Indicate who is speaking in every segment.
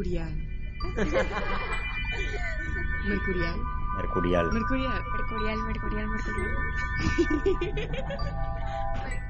Speaker 1: Mercurial. Mercurial.
Speaker 2: Mercurial.
Speaker 1: Mercurial.
Speaker 3: Mercurial, mercurial, mercurial.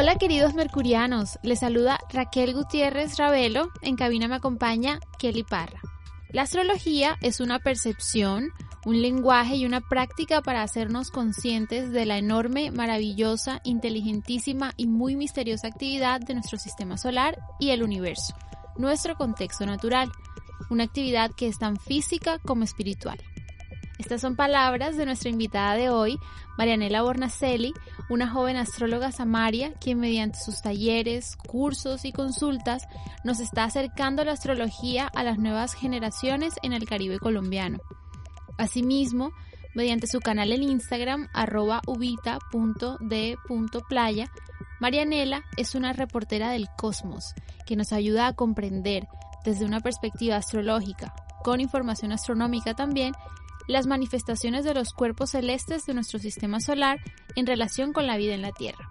Speaker 4: Hola queridos mercurianos, les saluda Raquel Gutiérrez Ravelo, en cabina me acompaña Kelly Parra. La astrología es una percepción, un lenguaje y una práctica para hacernos conscientes de la enorme, maravillosa, inteligentísima y muy misteriosa actividad de nuestro sistema solar y el universo, nuestro contexto natural, una actividad que es tan física como espiritual. Estas son palabras de nuestra invitada de hoy, Marianela Bornacelli, una joven astróloga samaria quien mediante sus talleres, cursos y consultas nos está acercando la astrología a las nuevas generaciones en el Caribe colombiano. Asimismo, mediante su canal en Instagram arroba ubita.d.playa, Marianela es una reportera del cosmos que nos ayuda a comprender desde una perspectiva astrológica, con información astronómica también, las manifestaciones de los cuerpos celestes de nuestro sistema solar en relación con la vida en la Tierra.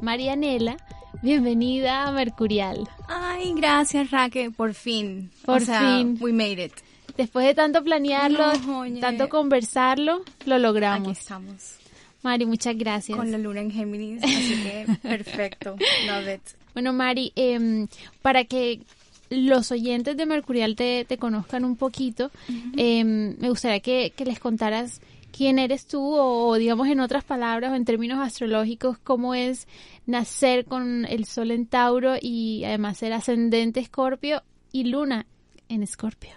Speaker 4: Marianela, bienvenida a Mercurial.
Speaker 3: Ay, gracias Raque, por fin.
Speaker 4: Por
Speaker 3: O sea,
Speaker 4: fin.
Speaker 3: We made it.
Speaker 4: Después de tanto planearlo,
Speaker 3: No,
Speaker 4: tanto conversarlo, lo
Speaker 3: Aquí
Speaker 4: logramos.
Speaker 3: estamos.
Speaker 4: Mari, muchas gracias.
Speaker 3: Con la luna en Géminis, así que perfecto. Love it.
Speaker 4: Bueno, Mari, em, para que los oyentes de Mercurial te, te conozcan un poquito, em, me gustaría que, que les contaras quién eres tú o, digamos en otras palabras o en términos astrológicos, cómo es nacer con el sol en Tauro y además ser ascendente Escorpio y luna en Escorpio.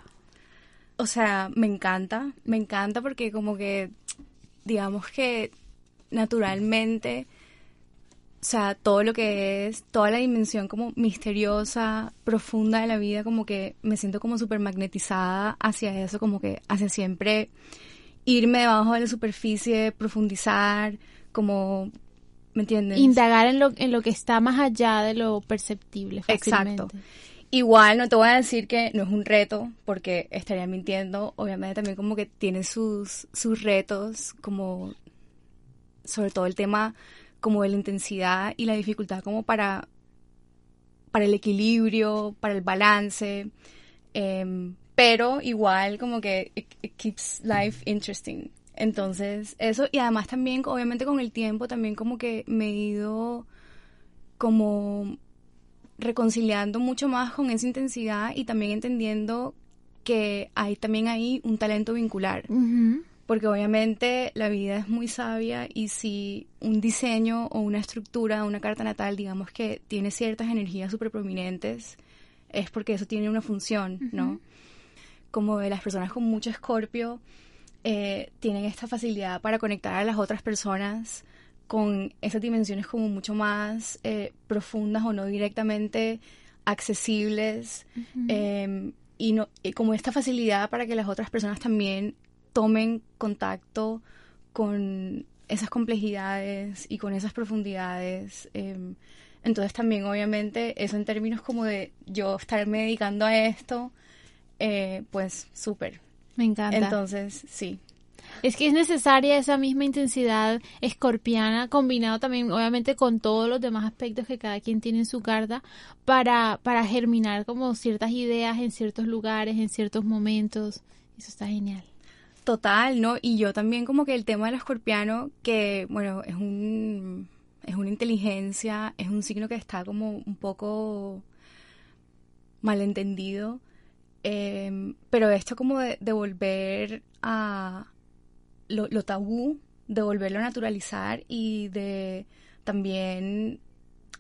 Speaker 3: O sea, me encanta, me encanta porque como que, digamos que naturalmente, o sea, todo lo que es, toda la dimensión como misteriosa, profunda de la vida, como que me siento como súper magnetizada hacia eso, como que hacia siempre irme debajo de la superficie, profundizar, como, ¿me entiendes?
Speaker 4: Indagar en lo, en lo que está más allá de lo perceptible.
Speaker 3: Exacto.
Speaker 4: Fácilmente.
Speaker 3: Igual no te voy a decir que no es un reto, porque estaría mintiendo. Obviamente también como que tiene sus, sus retos, como sobre todo el tema como de la intensidad y la dificultad como para, para el equilibrio, para el balance. em, pero igual como que it, keeps life interesting. Entonces, eso, y además también, obviamente con el tiempo, también como que me he ido como reconciliando mucho más con esa intensidad y también entendiendo que hay también ahí un talento vincular.
Speaker 4: Ujú.
Speaker 3: Porque obviamente la vida es muy sabia y si un diseño o una estructura, una carta natal, digamos que tiene ciertas energías súper prominentes, es porque eso tiene una función, ¿no? Como de las personas con mucho escorpio eh, tienen esta facilidad para conectar a las otras personas con esas dimensiones como mucho más eh, profundas o no directamente accesibles eh, y, no, y como esta facilidad para que las otras personas también tomen contacto con esas complejidades y con esas profundidades. eh, entonces también obviamente eso en términos como de yo estarme dedicando a esto, eh, pues súper.
Speaker 4: Me encanta.
Speaker 3: Entonces, sí.
Speaker 4: Es que es necesaria esa misma intensidad escorpiana, combinado también, obviamente, con todos los demás aspectos que cada quien tiene en su carta, para, para germinar como ciertas ideas en ciertos lugares, en ciertos momentos. Eso está genial.
Speaker 3: Total, ¿no? Y yo también como que el tema del escorpiano, que bueno, es un es una inteligencia, es un signo que está como un poco malentendido, eh, pero esto como de, de volver a, lo, lo tabú, de volverlo a naturalizar y de también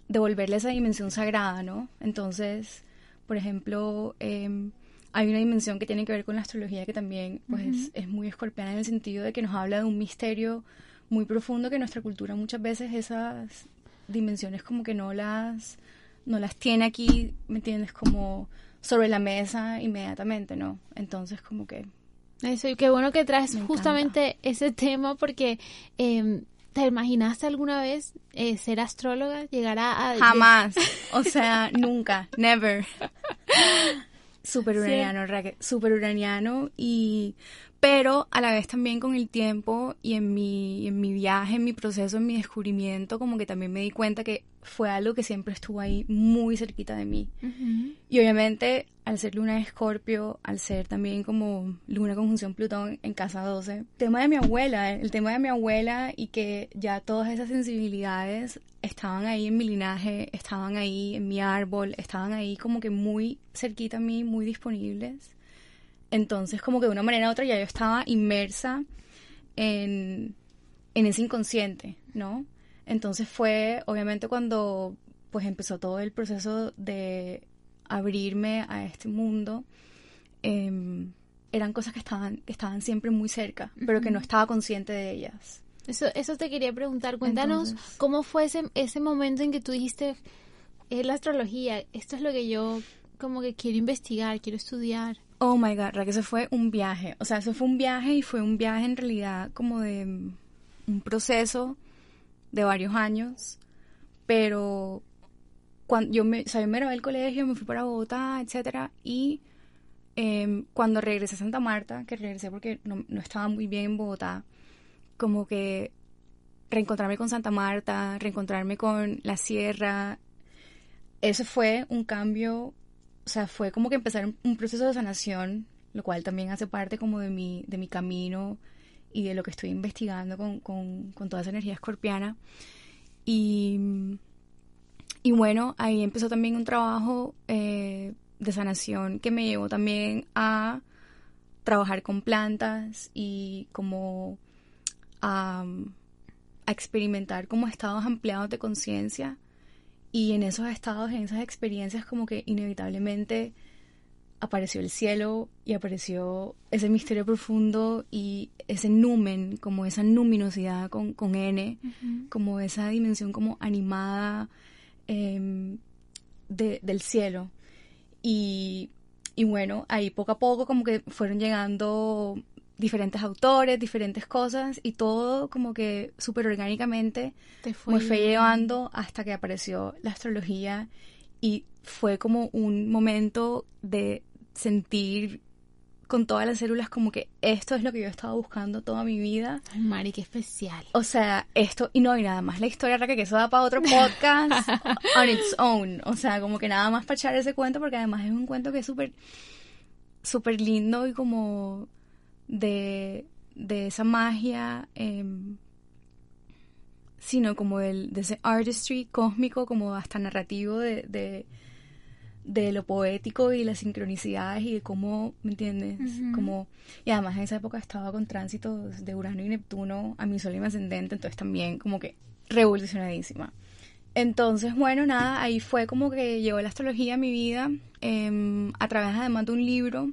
Speaker 3: devolverle esa dimensión sagrada, ¿no? Entonces, por ejemplo, em, hay una dimensión que tiene que ver con la astrología que también pues, es muy escorpiana en el sentido de que nos habla de un misterio muy profundo que nuestra cultura muchas veces esas dimensiones como que no las, no las tiene aquí, ¿me entiendes? Como sobre la mesa inmediatamente, ¿no? Entonces como que...
Speaker 4: Eso, y qué bueno que traes justamente ese tema porque eh, ¿Te imaginaste alguna vez eh, ser astróloga? Llegar a...
Speaker 3: Jamás. o sea, nunca. Never. Súper uraniano, Raquel. Súper uraniano. Y pero a la vez también con el tiempo y en mi, en mi viaje, en mi proceso, en mi descubrimiento, como que también me di cuenta que fue algo que siempre estuvo ahí muy cerquita de mí. Y obviamente, al ser luna de escorpio, al ser también como luna conjunción Plutón en casa 12, el tema de mi abuela, el tema de mi abuela y que ya todas esas sensibilidades estaban ahí en mi linaje, estaban ahí en mi árbol, estaban ahí como que muy cerquita a mí, muy disponibles entonces, como que de una manera u otra ya yo estaba inmersa en, ese inconsciente, ¿no? Entonces fue, obviamente, cuando pues empezó todo el proceso de abrirme a este mundo, em, eran cosas que estaban, que estaban siempre muy cerca, pero que no estaba consciente de ellas.
Speaker 4: Eso, eso te quería preguntar. Cuéntanos cómo fue ese, ese momento en que tú dijiste, es la astrología, esto es lo que yo como que quiero investigar, quiero estudiar.
Speaker 3: Oh my god, Raquel, eso fue un viaje. O sea, eso fue un viaje y fue un viaje en realidad como de mm, un proceso de varios años. Pero cuando yo me, o sea, yo me gradué del colegio, me fui para Bogotá, etcétera, y em, cuando regresé a Santa Marta, que regresé porque no, estaba muy bien en Bogotá, como que reencontrarme con Santa Marta, reencontrarme con la sierra, eso fue un cambio sea, fue como que empezar un proceso de sanación, lo cual también hace parte como de mi, de mi camino y de lo que estoy investigando con, con, con toda esa energía escorpiana. Y, y bueno, ahí empezó también un trabajo eh, de sanación que me llevó también a trabajar con plantas y como a, a experimentar como estados ampliados de conciencia y en esos estados, en esas experiencias, como que inevitablemente apareció el cielo y apareció ese misterio profundo y ese numen, como esa luminosidad con, con N, como esa dimensión como animada em, del cielo. Y, y bueno, ahí poco a poco como que fueron llegando diferentes autores, diferentes cosas y todo como que súper orgánicamente me fue llevando hasta que apareció la astrología y fue como un momento de sentir con todas las células como que esto es lo que yo he estado buscando toda mi vida.
Speaker 4: Ay, Mari, qué especial.
Speaker 3: O sea, esto, y no, y nada más la historia, que eso da para otro podcast on its own. O sea, como que nada más para echar ese cuento, porque además es un cuento que es súper, súper lindo y como de, esa magia, em, sino como el, de ese artistry cósmico, como hasta narrativo de, de, lo poético y las sincronicidades y de cómo, ¿me entiendes? como, y además en esa época estaba con tránsitos de Urano y Neptuno a mi sol y mi ascendente, entonces también como que revolucionadísima. Entonces, bueno, nada, ahí fue como que llevó la astrología a mi vida em, a través además de un libro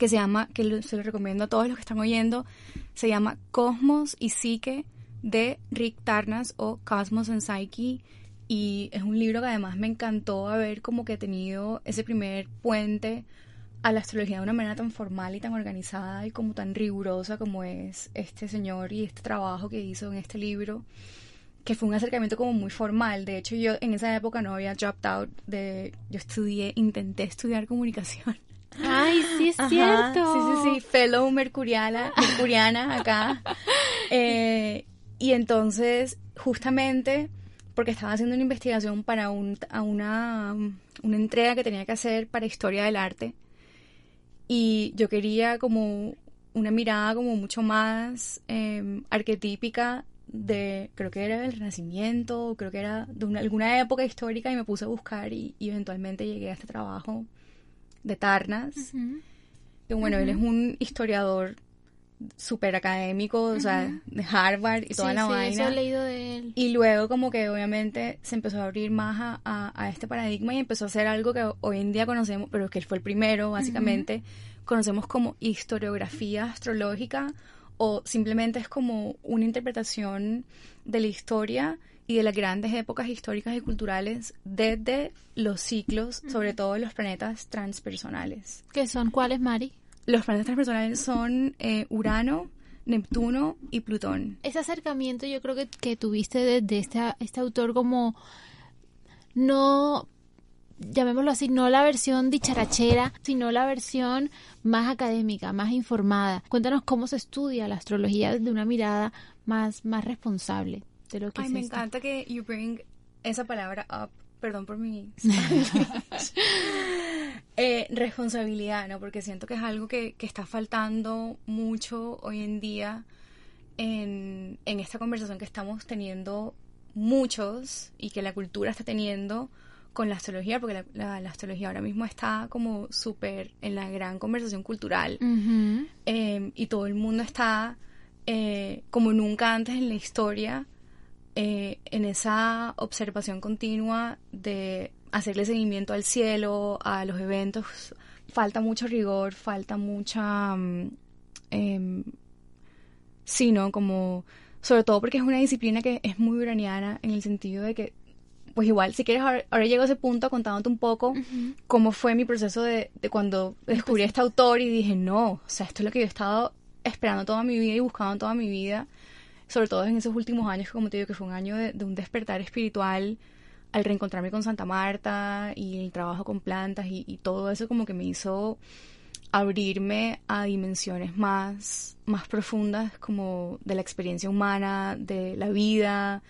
Speaker 3: que se llama, que se lo recomiendo a todos los que están oyendo, se llama Cosmos y Psique de Rick Tarnas o Cosmos and Psyche y es un libro que además me encantó haber como que tenido ese primer puente a la astrología de una manera tan formal y tan organizada y como tan rigurosa como es este señor y este trabajo que hizo en este libro que fue un acercamiento como muy formal. De hecho, yo en esa época no había dropped out de... Yo estudié, intenté estudiar comunicación.
Speaker 4: Ay, sí es cierto.
Speaker 3: Sí, sí, sí, fellow mercuriana, mercuriana acá. Eh, y entonces, justamente, porque estaba haciendo una investigación para un, a una, una entrega que tenía que hacer para historia del arte, y yo quería como una mirada como mucho más em, arquetípica de, creo que era del Renacimiento, creo que era de alguna época histórica y me puse a buscar y, y eventualmente llegué a este trabajo de Tarnas. bueno, él es un historiador súper académico, o sea, de Harvard y toda
Speaker 4: Sí,
Speaker 3: la
Speaker 4: sí,
Speaker 3: vaina.
Speaker 4: eso he leído de él.
Speaker 3: Y luego como que obviamente se empezó a abrir más a, a- a este paradigma y empezó a hacer algo que hoy en día conocemos, pero que él fue el primero básicamente, conocemos como historiografía astrológica o simplemente es como una interpretación de la historia y de las grandes épocas históricas y culturales desde los ciclos, sobre todo los planetas transpersonales.
Speaker 4: ¿Qué son cuáles, Mari?
Speaker 3: Los planetas transpersonales son eh, Urano, Neptuno y Plutón.
Speaker 4: Ese acercamiento yo creo que, que tuviste desde este, este autor como no llamémoslo así, no la versión dicharachera, sino la versión más académica, más informada. Cuéntanos cómo se estudia la astrología desde una mirada más, más responsable de lo que
Speaker 3: Ay,
Speaker 4: es
Speaker 3: me
Speaker 4: esto.
Speaker 3: encanta que you bring esa palabra up. Perdón por mi eh, responsabilidad, ¿no? Porque siento que es algo que, que está faltando mucho hoy en día en, en esta conversación que estamos teniendo muchos y que la cultura está teniendo con la astrología, porque la, la- la astrología ahora mismo está como súper en la gran conversación cultural eh, y todo el mundo está eh, como nunca antes en la historia eh, en esa observación continua de hacerle seguimiento al cielo, a los eventos. Falta mucho rigor, falta mucha... mm, em, sí, ¿no? Como... Sobre todo porque es una disciplina que es muy uraniana en el sentido de que, pues igual, si quieres, ahora, ahora llego a ese punto contándote un poco cómo fue mi proceso de, de cuando descubrí a este autor y dije, no, o sea, esto es lo que yo he estado esperando toda mi vida y buscando toda mi vida, sobre todo en esos últimos años, que como te digo, que fue un año de, de un despertar espiritual al reencontrarme con Santa Marta y el trabajo con plantas y, y todo eso como que me hizo abrirme a dimensiones más, más profundas como de la experiencia humana, de la vida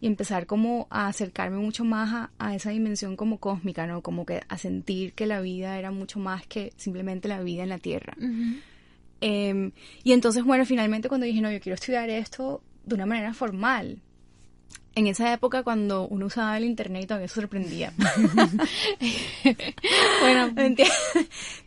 Speaker 3: y empezar como a acercarme mucho más a, a esa dimensión como cósmica, ¿no? Como que a sentir que la vida era mucho más que simplemente la vida en la Tierra. Em, y entonces, bueno, finalmente cuando dije, no, yo quiero estudiar esto de una manera formal. En esa época cuando uno usaba el internet y todavía se sorprendía. bueno, ¿me entiendes?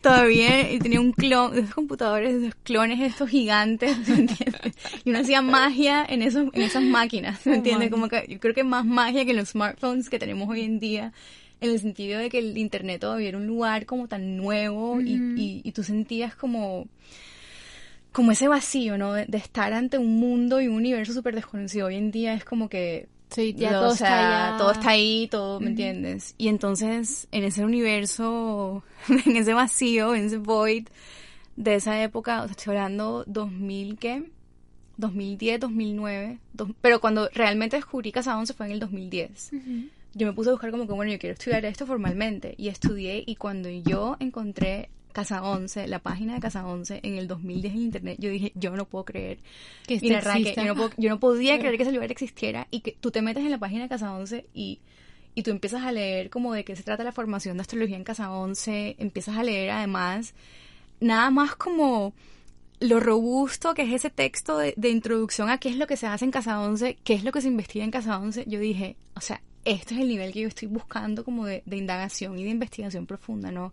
Speaker 3: todavía y tenía un clon, esos computadores, esos clones estos gigantes, ¿me entiendes? Y uno hacía magia en esos, en esas máquinas, ¿me entiendes? Como que yo creo que más magia que los smartphones que tenemos hoy en día, en el sentido de que el internet todavía era un lugar como tan nuevo y, y, y tú sentías como como ese vacío, ¿no? De, de estar ante un mundo y un universo súper desconocido. Hoy en día es como que
Speaker 4: Sí, ya todo
Speaker 3: o sea,
Speaker 4: está allá.
Speaker 3: todo está ahí, todo, ¿me entiendes? Y entonces, en ese universo, en ese vacío, en ese void de esa época, o sea, estoy hablando 2000, ¿qué? 2010, 2009, dos- pero cuando realmente descubrí Casa 11 fue en el 2010
Speaker 4: Ujú.
Speaker 3: yo me puse a buscar como que, bueno, yo quiero estudiar esto formalmente. Y estudié, y cuando yo encontré Casa 11, la página de Casa 11, en el 2010 en internet, yo dije, yo no puedo creer.
Speaker 4: Que esto
Speaker 3: Mira, yo no, puedo- yo no podía creer que ese lugar existiera y que tú te metes en la página de Casa 11 y, y tú empiezas a leer como de qué se trata la formación de astrología en Casa 11, empiezas a leer además nada más como lo robusto que es ese texto de, de introducción a qué es lo que se hace en Casa 11, qué es lo que se investiga en Casa 11, yo dije, o sea, este es el nivel que yo estoy buscando como de, de indagación y de investigación profunda, ¿no?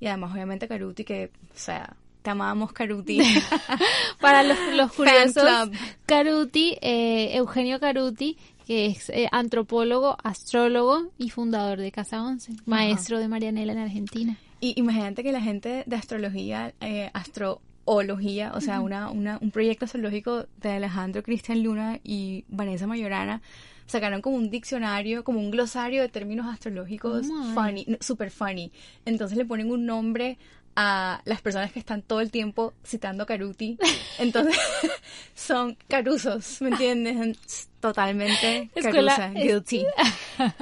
Speaker 3: Y además, obviamente, Caruti, que, o sea, te amamos, Caruti.
Speaker 4: Para los, los curiosos. Caruti, eh, Eugenio Caruti, que es eh, antropólogo, astrólogo y fundador de Casa 11, maestro de Marianela en Argentina.
Speaker 3: Y imagínate que la gente de astrología, eh, astroología, o sea, una, una, un proyecto astrológico de Alejandro Cristian Luna y Vanessa Mayorana, sacaron como un diccionario, como un glosario de términos astrológicos
Speaker 4: Oh
Speaker 3: funny, super funny. Entonces le ponen un nombre a las personas que están todo el tiempo citando Caruti. Entonces son carusos, ¿me entiendes? Totalmente
Speaker 4: Escuela-
Speaker 3: carusa, guilty.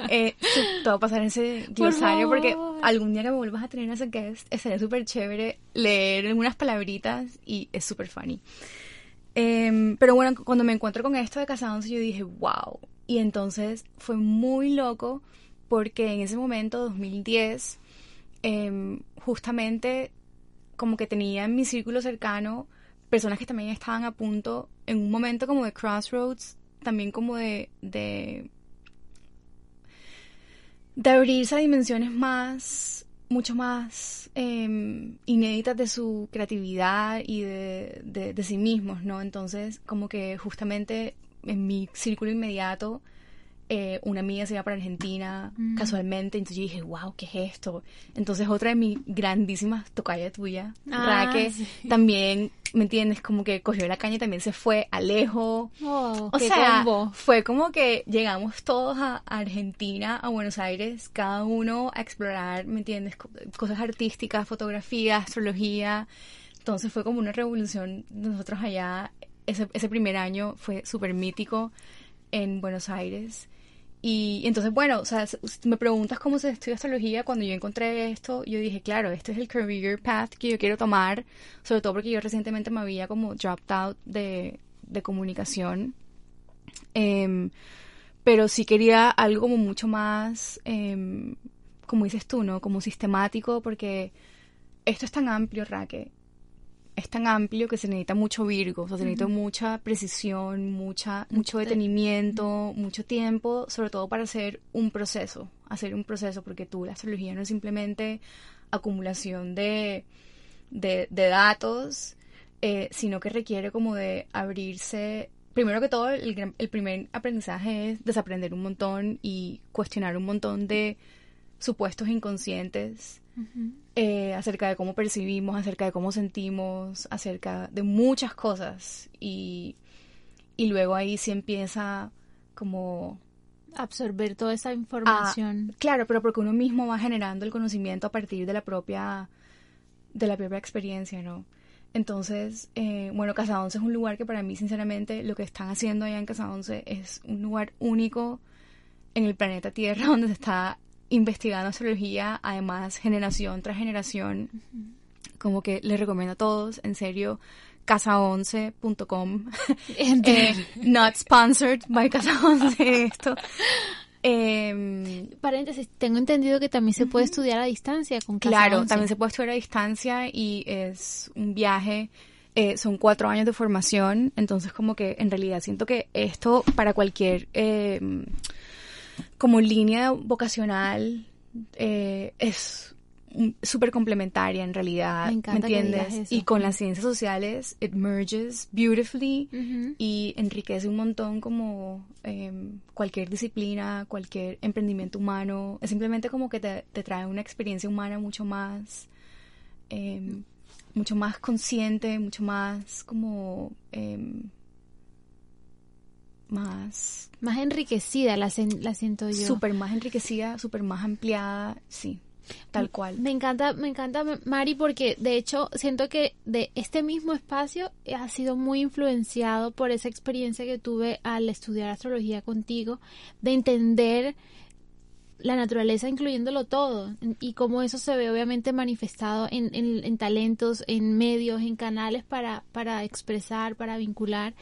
Speaker 3: Eh, te voy a pasar ese glosario porque
Speaker 4: favor.
Speaker 3: algún día que me vuelvas a tener ese guest, eh, sería súper chévere leer unas palabritas y es súper funny. Em, pero bueno, cuando me encuentro con esto de Casa 11, yo dije, wow. Y entonces fue muy loco porque en ese momento, 2010, em, justamente como que tenía en mi círculo cercano personas que también estaban a punto, en un momento como de crossroads, también como de, de, de abrirse a dimensiones más mucho más em, inéditas de su creatividad y de, de, de sí mismos, ¿no? Entonces, como que justamente en mi círculo inmediato, eh, una amiga se iba para Argentina
Speaker 4: Mm.
Speaker 3: casualmente, entonces yo dije, wow, ¿qué es esto? Entonces otra de mis grandísimas tocaya tuya,
Speaker 4: Ah,
Speaker 3: Raque,
Speaker 4: sí.
Speaker 3: también, ¿me entiendes? Como que cogió la caña y también se fue, Alejo.
Speaker 4: Oh,
Speaker 3: O sea,
Speaker 4: combo.
Speaker 3: fue como que llegamos todos a Argentina, a Buenos Aires, cada uno a explorar, ¿me entiendes? Co- Cosas artísticas, fotografía, astrología. Entonces fue como una revolución de nosotros allá. Ese, ese primer año fue súper mítico en Buenos Aires. Y entonces, bueno, o sea, me preguntas cómo se estudia astrología. Cuando yo encontré esto, yo dije, claro, este es el career path que yo quiero tomar, sobre todo porque yo recientemente me había como dropped out de, de comunicación. Em, pero sí quería algo como mucho más, em, como dices tú, ¿no? Como sistemático, porque esto es tan amplio, Raque. Es tan amplio que se necesita mucho Virgo, o sea, se necesita mucha precisión, mucha, mucho detenimiento, mucho tiempo, sobre todo para hacer un proceso, hacer un proceso, porque tú, la astrología no es simplemente acumulación de, de, de datos, eh, sino que requiere como de abrirse. Primero que todo, el, el primer aprendizaje es desaprender un montón y cuestionar un montón de supuestos inconscientes eh, acerca de cómo percibimos, acerca de cómo sentimos, acerca de muchas cosas. Y, y luego ahí sí empieza como
Speaker 4: Absorber toda esa información.
Speaker 3: Claro, pero porque uno mismo va generando el conocimiento a partir de la propia, de la propia experiencia, ¿no? Entonces, eh, bueno, Casa Once es un lugar que para mí, sinceramente, lo que están haciendo allá en Casa Once es un lugar único en el planeta Tierra donde se está investigando astrología, además, generación tras generación. Como que les recomiendo a todos, en serio, casa11.com. eh, not sponsored by Casa Once esto. Em,
Speaker 4: Paréntesis, tengo entendido que también se puede estudiar a distancia con Casa
Speaker 3: Claro, también se puede estudiar a distancia y es un viaje, eh, son cuatro años de formación, entonces como que en realidad siento que esto para cualquier eh, como línea vocacional eh, es súper complementaria en realidad,
Speaker 4: Me encanta que
Speaker 3: entiendes? Y con las ciencias sociales, it merges beautifully y enriquece un montón como em, cualquier disciplina, cualquier emprendimiento humano. Es simplemente como que te, te trae una experiencia humana mucho más, em, mucho más consciente, mucho más como em, más
Speaker 4: Más enriquecida la, sen- la siento yo.
Speaker 3: súper más enriquecida, súper más ampliada, sí, tal cual.
Speaker 4: Me encanta, me encanta Mari porque de hecho siento que de este mismo espacio ha sido muy influenciado por esa experiencia que tuve al estudiar astrología contigo, de entender la naturaleza incluyéndolo todo y cómo eso se ve obviamente manifestado en, en- en talentos, en medios, en canales para, para expresar, para vincular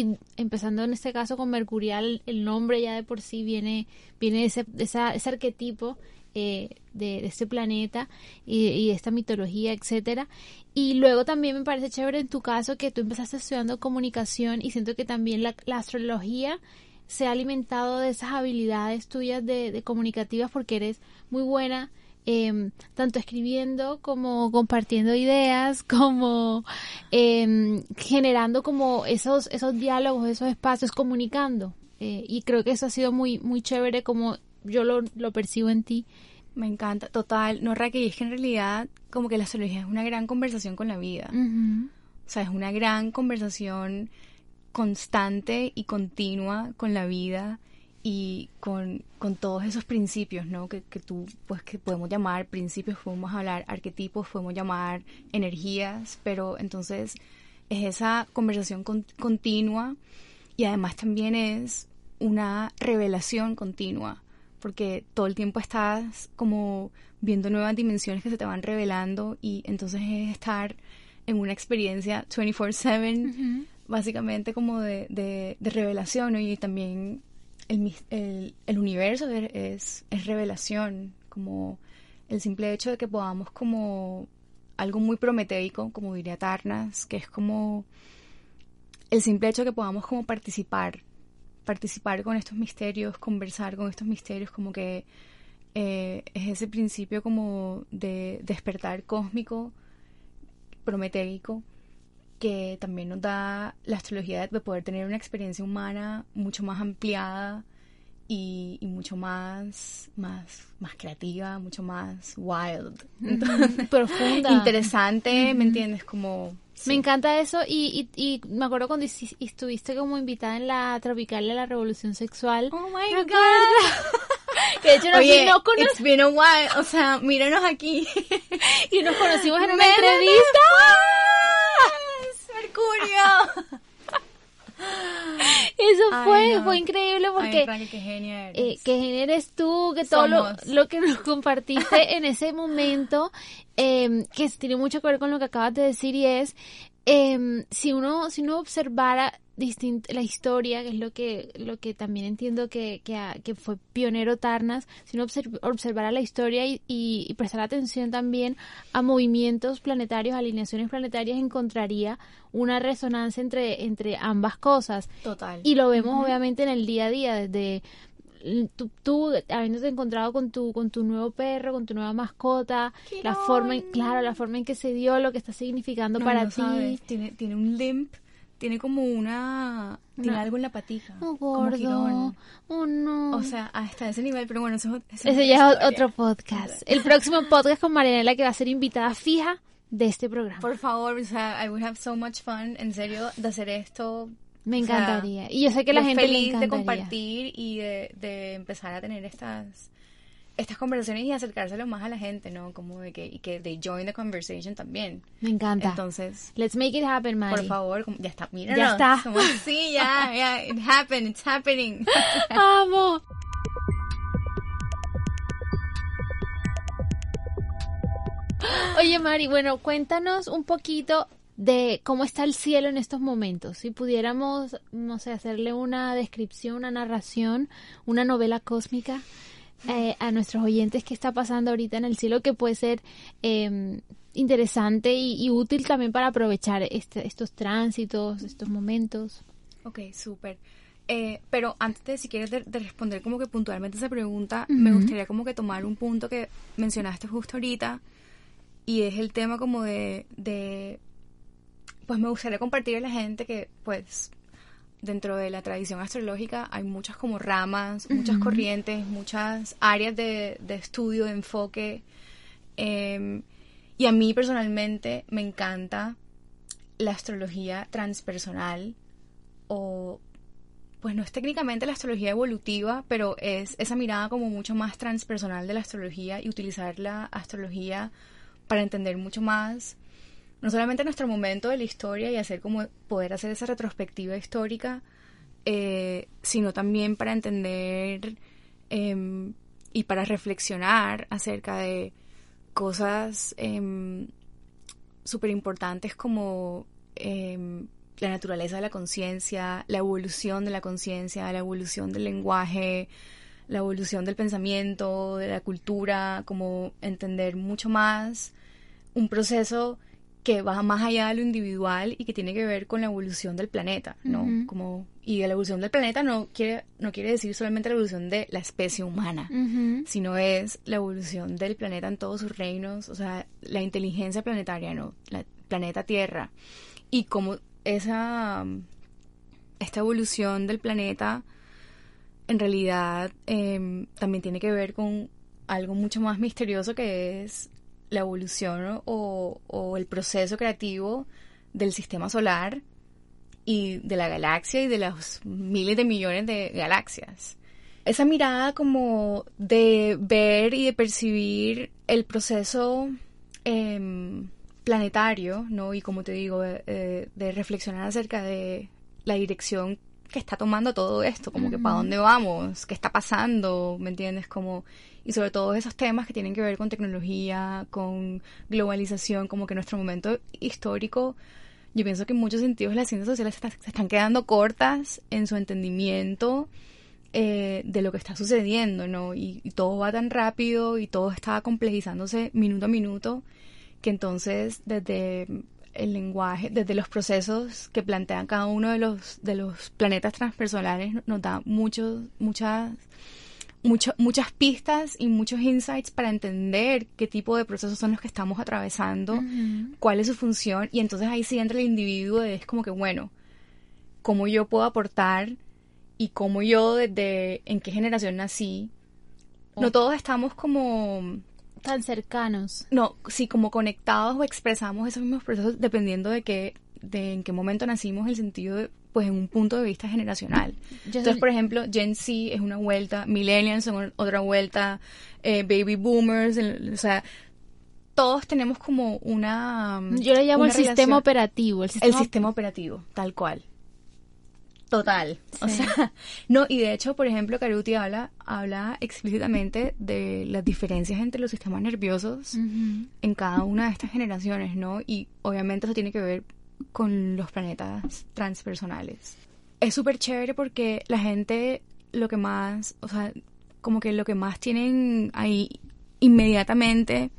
Speaker 4: y empezando en este caso con Mercurial, el nombre ya de por sí viene, viene de ese, de esa- ese arquetipo eh, de, este planeta y, y de esta mitología, etcétera. Y luego también me parece chévere en tu caso que tú empezaste estudiando comunicación y siento que también la, la astrología se ha alimentado de esas habilidades tuyas de, de comunicativas porque eres muy buena em, tanto escribiendo como compartiendo ideas, como em, generando como esos, esos diálogos, esos espacios, comunicando. Eh, y creo que eso ha sido muy, muy chévere como yo lo, lo percibo en ti.
Speaker 3: Me encanta, total. No, Raquel, es que en realidad como que la astrología es una gran conversación con la vida.
Speaker 4: Ujú.
Speaker 3: O sea, es una gran conversación constante y continua con la vida y con, con todos esos principios, ¿no? Que, que tú, pues, que podemos llamar principios, podemos hablar arquetipos, podemos llamar energías, pero entonces es esa conversación con- continua y además también es una revelación continua, porque todo el tiempo estás como viendo nuevas dimensiones que se te van revelando y entonces es estar en una experiencia 24/7 básicamente como de, de, de revelación ¿no? y también el, el, el universo es, es, es revelación, como el simple hecho de que podamos como algo muy prometeico, como diría Tarnas, que es como el simple hecho de que podamos como participar, participar con estos misterios, conversar con estos misterios, como que eh, es ese principio como de despertar cósmico, prometeico, que también nos da la astrología de poder tener una experiencia humana mucho más ampliada y, y mucho más, más, más creativa, mucho más wild. Entonces,
Speaker 4: Profunda.
Speaker 3: interesante, ¿me entiendes? Como...
Speaker 4: Me encanta eso y, y, y me acuerdo cuando estuviste como invitada en la Tropical de la Revolución Sexual.
Speaker 3: Oh my
Speaker 4: ¿Me
Speaker 3: God.
Speaker 4: Que de hecho nos,
Speaker 3: Oye,
Speaker 4: no cono-
Speaker 3: it's been a while, o sea, míranos aquí.
Speaker 4: y nos conocimos en una entrevista.
Speaker 3: Mercurio.
Speaker 4: Eso
Speaker 3: Ay,
Speaker 4: fue,
Speaker 3: no.
Speaker 4: fue increíble porque...
Speaker 3: Ay, Frankie, qué genial
Speaker 4: eh,
Speaker 3: eres.
Speaker 4: que eres tú, que todo lo, lo que nos compartiste en ese momento, eh, que tiene mucho que ver con lo que acabas de decir y es, eh, si uno, si uno observara distint- la historia, que es lo que, lo que también entiendo que, que, que fue pionero Tarnas, si uno observ- observara la historia y, y, y prestar atención también a movimientos planetarios, alineaciones planetarias, encontraría una resonancia entre, entre ambas cosas.
Speaker 3: Total.
Speaker 4: Y lo vemos obviamente en el día a día, desde tú, tú habiéndote encontrado con tu, con tu nuevo perro, con tu nueva mascota, la forma, en, claro, la forma en que se dio, lo que está significando
Speaker 3: No,
Speaker 4: para
Speaker 3: no
Speaker 4: ti.
Speaker 3: sabes, Tiene, tiene un limp, tiene como una... Tiene algo en la patica.
Speaker 4: Oh, gordo. Oh, no.
Speaker 3: O sea, hasta ese nivel, pero bueno, eso, eso
Speaker 4: Ese
Speaker 3: es
Speaker 4: ya es otro podcast. El próximo podcast con Marianela que va a ser invitada fija de este programa.
Speaker 3: Por favor, o sea, I would have so much fun, en serio, de hacer esto.
Speaker 4: Me
Speaker 3: o sea,
Speaker 4: encantaría. y yo sé que la gente le
Speaker 3: feliz de
Speaker 4: encantaría.
Speaker 3: compartir y de, de empezar a tener estas estas conversaciones y acercárselo más a la gente, ¿no? Como de que y que they join the conversation también.
Speaker 4: Me encanta.
Speaker 3: Entonces,
Speaker 4: Let's make it happen, Mari.
Speaker 3: por favor, como- ya está, mira,
Speaker 4: Ya está.
Speaker 3: Así, ya, ya, it happened, it's happening.
Speaker 4: Amo. Oye, Mari, bueno, cuéntanos un poquito de cómo está el cielo en estos momentos. Si pudiéramos, no sé, hacerle una descripción, una narración, una novela cósmica eh, a nuestros oyentes qué está pasando ahorita en el cielo, que puede ser eh, interesante y, y útil también para aprovechar este- estos tránsitos, estos momentos.
Speaker 3: Ok, súper. Eh, pero antes de, si quieres, de, de responder como que puntualmente esa pregunta, me gustaría como que tomar un punto que mencionaste justo ahorita y es el tema como de, de pues me gustaría compartir a la gente que pues dentro de la tradición astrológica hay muchas como ramas, muchas corrientes, muchas áreas de, de estudio, de enfoque. em, y a mí personalmente me encanta la astrología transpersonal o pues no es técnicamente la astrología evolutiva, pero es esa mirada como mucho más transpersonal de la astrología y utilizar la astrología para entender mucho más no solamente nuestro momento de la historia y hacer como poder hacer esa retrospectiva histórica, eh, sino también para entender em, y para reflexionar acerca de cosas súper importantes como em, la naturaleza de la conciencia, la evolución de la conciencia, la evolución del lenguaje, la evolución del pensamiento, de la cultura, como entender mucho más un proceso que va más allá de lo individual y que tiene que ver con la evolución del planeta, ¿no? Como y la evolución del planeta no quiere no quiere decir solamente la evolución de la especie humana, sino es la evolución del planeta en todos sus reinos, o sea, la inteligencia planetaria, ¿no? La planeta Tierra y como esa esta evolución del planeta en realidad em, también tiene que ver con algo mucho más misterioso que es la evolución o, o el proceso creativo del sistema solar y de la galaxia y de los miles de millones de galaxias. Esa mirada como de ver y de percibir el proceso em, planetario, ¿no? Y como te digo, de, de- de reflexionar acerca de la dirección que está tomando todo esto, como que para dónde vamos, qué está pasando, ¿me entiendes? Como, y sobre todo esos temas que tienen que ver con tecnología, con globalización, como que nuestro momento histórico, yo pienso que en muchos sentidos las ciencias sociales se, está- se están quedando cortas en su entendimiento eh, de lo que está sucediendo, ¿no? Y, y todo va tan rápido y todo está complejizándose minuto a minuto que entonces desde el lenguaje, desde los procesos que plantean cada uno de los de los planetas transpersonales nos da muchos muchas mucho- muchas pistas y muchos insights para entender qué tipo de procesos son los que estamos atravesando, cuál es su función, y entonces ahí sí entra el individuo, de- es como que, bueno, cómo yo puedo aportar y cómo yo desde en qué generación nací. No todos estamos como
Speaker 4: Tan cercanos.
Speaker 3: no, sí, como conectados o expresamos esos mismos procesos dependiendo de qué, de en qué momento nacimos, el sentido de, pues en un punto de vista generacional.
Speaker 4: Yo
Speaker 3: Entonces,
Speaker 4: soy-
Speaker 3: por ejemplo, Gen Z es una vuelta, Millennials son otra vuelta, eh, Baby Boomers, el- o sea, todos tenemos como una...
Speaker 4: Yo le llamo el sistema operativo. El
Speaker 3: El
Speaker 4: sistema,
Speaker 3: operativo, tal cual. Total. O sea, no, y de hecho, por ejemplo, Caruti habla, habla explícitamente de las diferencias entre los sistemas nerviosos en cada una de estas generaciones, ¿no? Y obviamente eso tiene que ver con los planetas transpersonales. Es súper chévere porque la gente lo que más, o sea, como que lo que más tienen ahí inmediatamente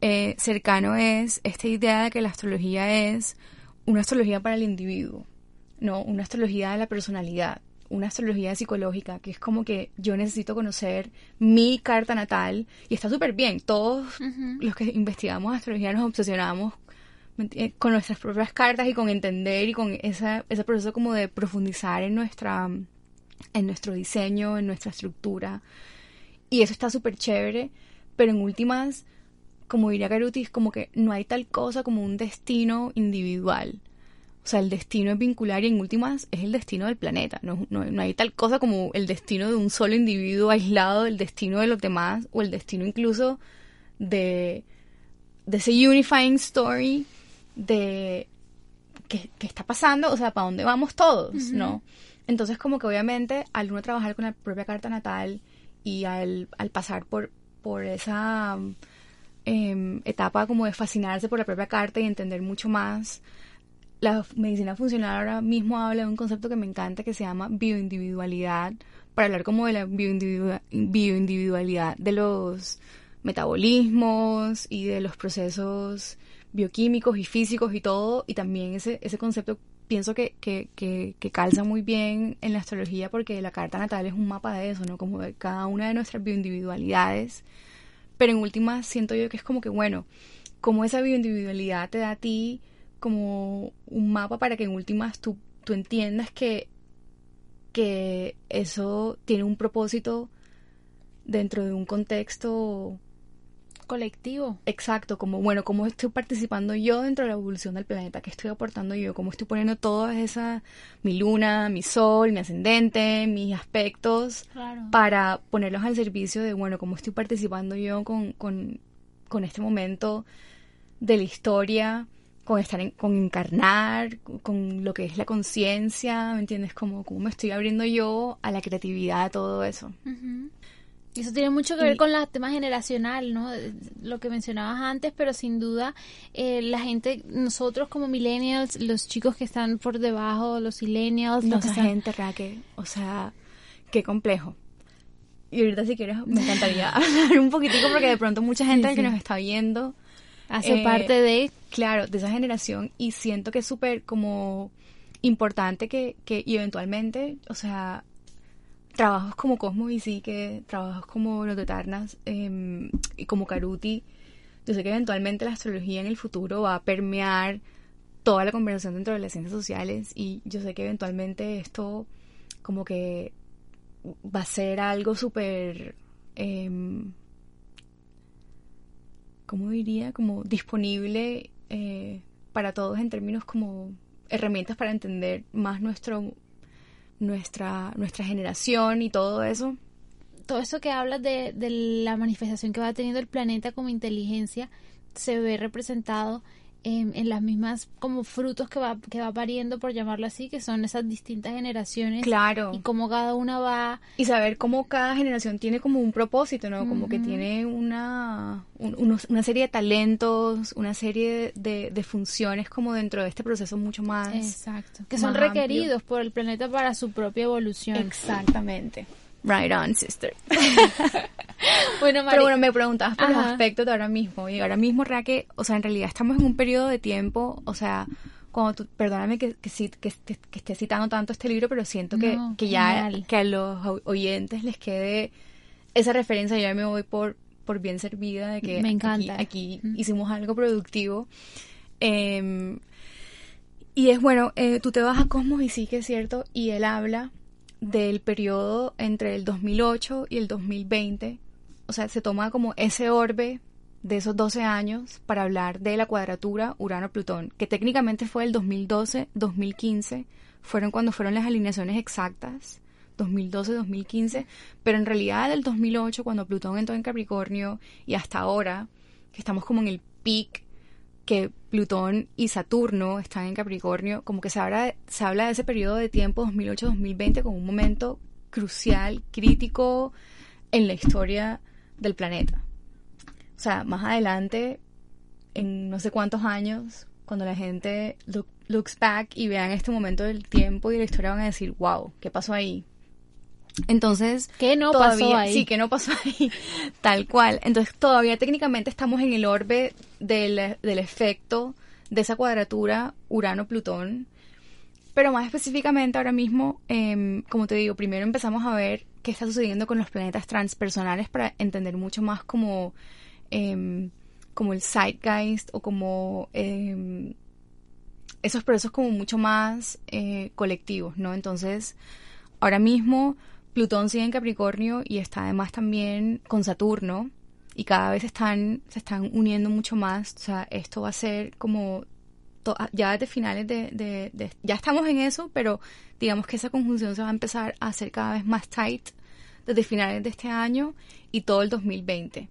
Speaker 3: eh, cercano es esta idea de que la astrología es una astrología para el individuo, no una astrología de la personalidad, una astrología psicológica, que es como que yo necesito conocer mi carta natal y está súper bien. Todos
Speaker 4: Ujú.
Speaker 3: los que investigamos astrología nos obsesionamos. Con nuestras propias cartas y con entender y con esa, ese proceso como de profundizar en nuestra en nuestro diseño, en nuestra estructura. Y eso está súper chévere, pero en últimas, como diría Caruti, es como que no hay tal cosa como un destino individual. O sea, el destino es vincular y en últimas es el destino del planeta. No, no, no hay tal cosa como el destino de un solo individuo aislado del destino de los demás o el destino incluso de, de ese unifying story de qué, qué está pasando, o sea, para dónde vamos todos, ¿no? Entonces, como que obviamente al uno trabajar con la propia carta natal y al, al pasar por, por esa em, etapa como de fascinarse por la propia carta y entender mucho más, la medicina funcional ahora mismo habla de un concepto que me encanta que se llama bioindividualidad, para hablar como de la bioindividua- bioindividualidad de los metabolismos y de los procesos bioquímicos y físicos y todo, y también ese, ese concepto pienso que, que, que, que calza muy bien en la astrología porque la carta natal es un mapa de eso, ¿no? Como de cada una de nuestras bioindividualidades, pero en últimas siento yo que es como que, bueno, como esa bioindividualidad te da a ti como un mapa para que en últimas tú, tú entiendas que, que eso tiene un propósito dentro de un contexto
Speaker 4: Colectivo.
Speaker 3: exacto, como bueno, cómo estoy participando yo dentro de la evolución del planeta, qué estoy aportando yo, cómo estoy poniendo todas esas, mi luna, mi sol, mi ascendente, mis aspectos,
Speaker 4: Claro.
Speaker 3: para ponerlos al servicio de, bueno, cómo estoy participando yo con, con, con este momento de la historia, con estar en- con encarnar, con lo que es la conciencia, ¿me entiendes? Como cómo me estoy abriendo yo a la creatividad, a todo eso.
Speaker 4: Ujú. Y eso tiene mucho que ver
Speaker 3: Y-
Speaker 4: con el tema generacional, ¿no? Lo que mencionabas antes, pero sin duda eh, la gente, nosotros como millennials, los chicos que están por debajo, los millennials,
Speaker 3: No,
Speaker 4: los que
Speaker 3: esa
Speaker 4: están-
Speaker 3: gente, Raque, o sea, qué complejo. Y ahorita si quieres me encantaría hablar un poquitico porque de pronto mucha gente
Speaker 4: Sí,
Speaker 3: que nos está viendo
Speaker 4: hace
Speaker 3: eh,
Speaker 4: parte de...
Speaker 3: claro, de esa generación y siento que es súper como importante que, que y eventualmente, o sea, trabajos como Cosmo y sí que trabajos como los de Tarnas em, y como Caruti, yo sé que eventualmente la astrología en el futuro va a permear toda la conversación dentro de las ciencias sociales y yo sé que eventualmente esto como que va a ser algo súper em, ¿cómo diría? Como disponible eh, para todos en términos como herramientas para entender más nuestro nuestra nuestra generación y todo eso.
Speaker 4: todo eso que hablas de, de la manifestación que va teniendo el planeta como inteligencia se ve representado en, en las mismas como frutos que va que va pariendo por llamarlo así que son esas distintas generaciones
Speaker 3: Claro.
Speaker 4: y cómo cada una va
Speaker 3: Y saber cómo cada generación tiene como un propósito, ¿no? Como que tiene una, un- unos- una serie de talentos, una serie de, de funciones como dentro de este proceso mucho más...
Speaker 4: exacto que son
Speaker 3: amplio.
Speaker 4: requeridos por el planeta para su propia evolución
Speaker 3: Exactamente. Right on, sister.
Speaker 4: bueno Mari-
Speaker 3: Pero bueno, me preguntabas por los
Speaker 4: Ajá.
Speaker 3: aspectos de ahora mismo. Y ahora mismo, Raque, o sea, en realidad estamos en un periodo de tiempo, o sea, cuando tú, perdóname que, que, que, esté- que esté citando tanto este libro, pero siento que,
Speaker 4: No,
Speaker 3: que ya
Speaker 4: genial.
Speaker 3: que a los oyentes les quede esa referencia ya me voy por, por bien servida de que
Speaker 4: Me
Speaker 3: aquí-
Speaker 4: encanta.
Speaker 3: aquí,
Speaker 4: Mm.
Speaker 3: hicimos algo productivo. Em, y es bueno, eh, tú te vas a Cosmos y sí que es cierto, y él habla del periodo entre el 2008 y el 2020. O sea, se toma como ese orbe de esos 12 años para hablar de la cuadratura Urano-Plutón, que técnicamente fue el 2012-2015, fueron cuando fueron las alineaciones exactas, 2012-2015, pero en realidad del 2008, cuando Plutón entró en Capricornio, y hasta ahora, que estamos como en el peak que Plutón y Saturno están en Capricornio, como que se habla, se habla de ese periodo de tiempo 2008-2020 como un momento crucial, crítico en la historia del planeta. O sea, más adelante, en no sé cuántos años, cuando la gente look- looks back y vean este momento del tiempo y la historia van a decir, wow, ¿qué pasó ahí? Entonces,
Speaker 4: ¿Qué no
Speaker 3: todavía,
Speaker 4: pasó ahí?
Speaker 3: Sí, que no pasó ahí, tal cual. Entonces, todavía técnicamente estamos en el orbe del, del efecto de esa cuadratura Urano-Plutón. Pero más específicamente ahora mismo, em, como te digo, primero empezamos a ver qué está sucediendo con los planetas transpersonales para entender mucho más como, em, como el zeitgeist o como em, esos procesos como mucho más eh, colectivos, ¿no? Entonces, ahora mismo Plutón sigue en Capricornio y está además también con Saturno y cada vez están, se están uniendo mucho más. O sea, esto va a ser como to- ya desde finales de, de- de- ya estamos en eso, pero digamos que esa conjunción se va a empezar a hacer cada vez más tight desde finales de este año y todo el 2020.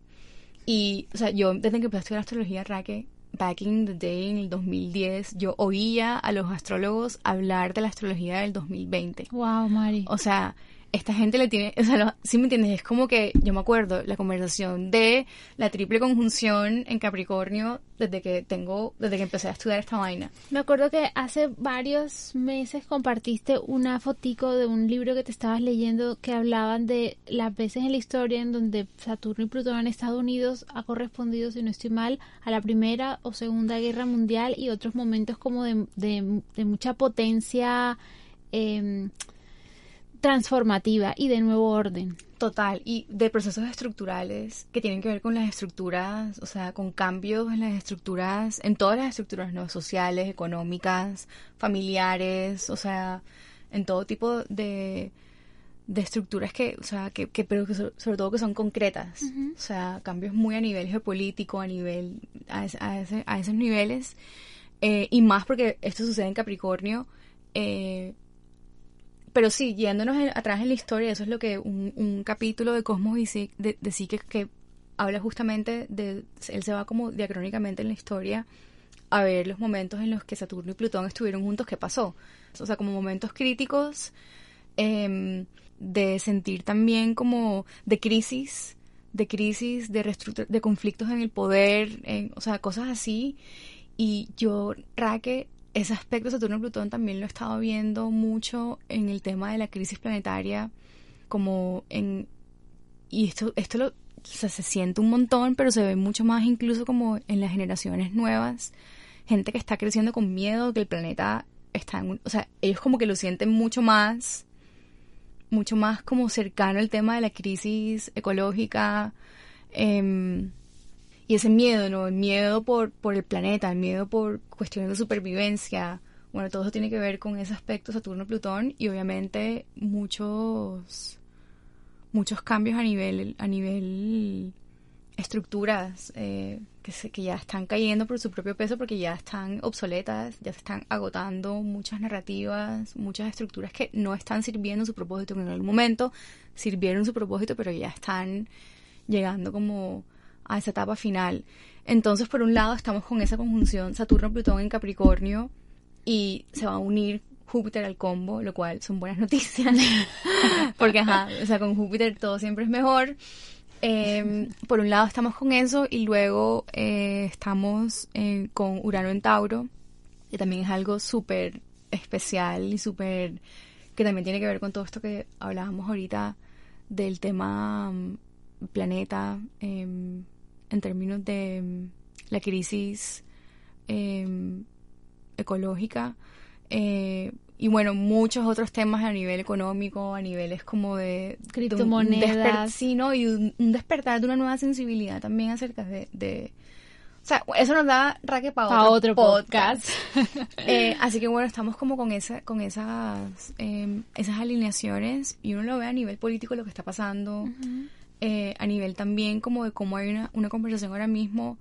Speaker 3: Y, o sea, yo desde que empecé a estudiar astrología, Raque, back in the day, en el 2010, yo oía a los astrólogos hablar de la astrología del 2020.
Speaker 4: Wow, Mari.
Speaker 3: O sea, esta gente le tiene, o sea, lo- ¿sí me entiendes? Es como que yo me acuerdo la conversación de la triple conjunción en Capricornio desde que tengo, desde que empecé a estudiar esta vaina.
Speaker 4: Me acuerdo que hace varios meses compartiste una fotico de un libro que te estabas leyendo que hablaban de las veces en la historia en donde Saturno y Plutón en Estados Unidos ha correspondido, si no estoy mal, a la Primera o Segunda Guerra Mundial y otros momentos como de, de- de mucha potencia em, transformativa y de nuevo orden.
Speaker 3: Total, y de procesos estructurales que tienen que ver con las estructuras, o sea, con cambios en las estructuras, en todas las estructuras, ¿no? Sociales, económicas, familiares, o sea, en todo tipo de, de estructuras que, o sea, que, que pero que so- sobre todo que son concretas, o sea, cambios muy a nivel geopolítico, a nivel, a, a, ese- a esos niveles, eh, y más porque esto sucede en Capricornio, eh, pero sí, yéndonos atrás en la historia, eso es lo que un, un capítulo de Cosmos y sí, de, de Psique que habla justamente de, él se va como diacrónicamente en la historia a ver los momentos en los que Saturno y Plutón estuvieron juntos, qué pasó. O sea, como momentos críticos em, de sentir también como de crisis, de crisis, de conflictos en el poder, en- o sea, cosas así. Y yo, Raque, ese aspecto Saturno-Plutón también lo he estado viendo mucho en el tema de la crisis planetaria, como en... Y esto, esto lo, o sea, se siente un montón, pero se ve mucho más incluso como en las generaciones nuevas. Gente que está creciendo con miedo, que el planeta está en un... O sea, ellos como que lo sienten mucho más, mucho más como cercano al tema de la crisis ecológica. em, y ese miedo, ¿no? El miedo por, por el planeta, el miedo por cuestiones de supervivencia. Bueno, todo eso tiene que ver con ese aspecto Saturno-Plutón y obviamente muchos muchos cambios a nivel a nivel estructuras eh, que, se, que ya están cayendo por su propio peso porque ya están obsoletas, ya se están agotando muchas narrativas, muchas estructuras que no están sirviendo su propósito, en algún momento sirvieron su propósito, pero ya están llegando como a esa etapa final. Entonces, por un lado, estamos con esa conjunción Saturno-Plutón en Capricornio y se va a unir Júpiter al combo, lo cual son buenas noticias. Porque, ajá, o sea, con Júpiter todo siempre es mejor. Eh, por un lado estamos con eso y luego eh, estamos eh, con Urano en Tauro, que también es algo súper especial y súper que también tiene que ver con todo esto que hablábamos ahorita del tema mm, planeta em, en términos de mm, la crisis em, ecológica. Eh, y bueno, muchos otros temas a nivel económico, a niveles como de...
Speaker 4: Criptomonedas.
Speaker 3: Sí, ¿no? Y un, un despertar de una nueva sensibilidad también acerca de... de o sea, eso nos da raque para
Speaker 4: Pa'
Speaker 3: otro,
Speaker 4: otro
Speaker 3: podcast. Eh, así que bueno, estamos como con esa, con esas, eh, esas alineaciones y uno lo ve a nivel político lo que está pasando, eh, a nivel también como de cómo hay una, una conversación ahora mismo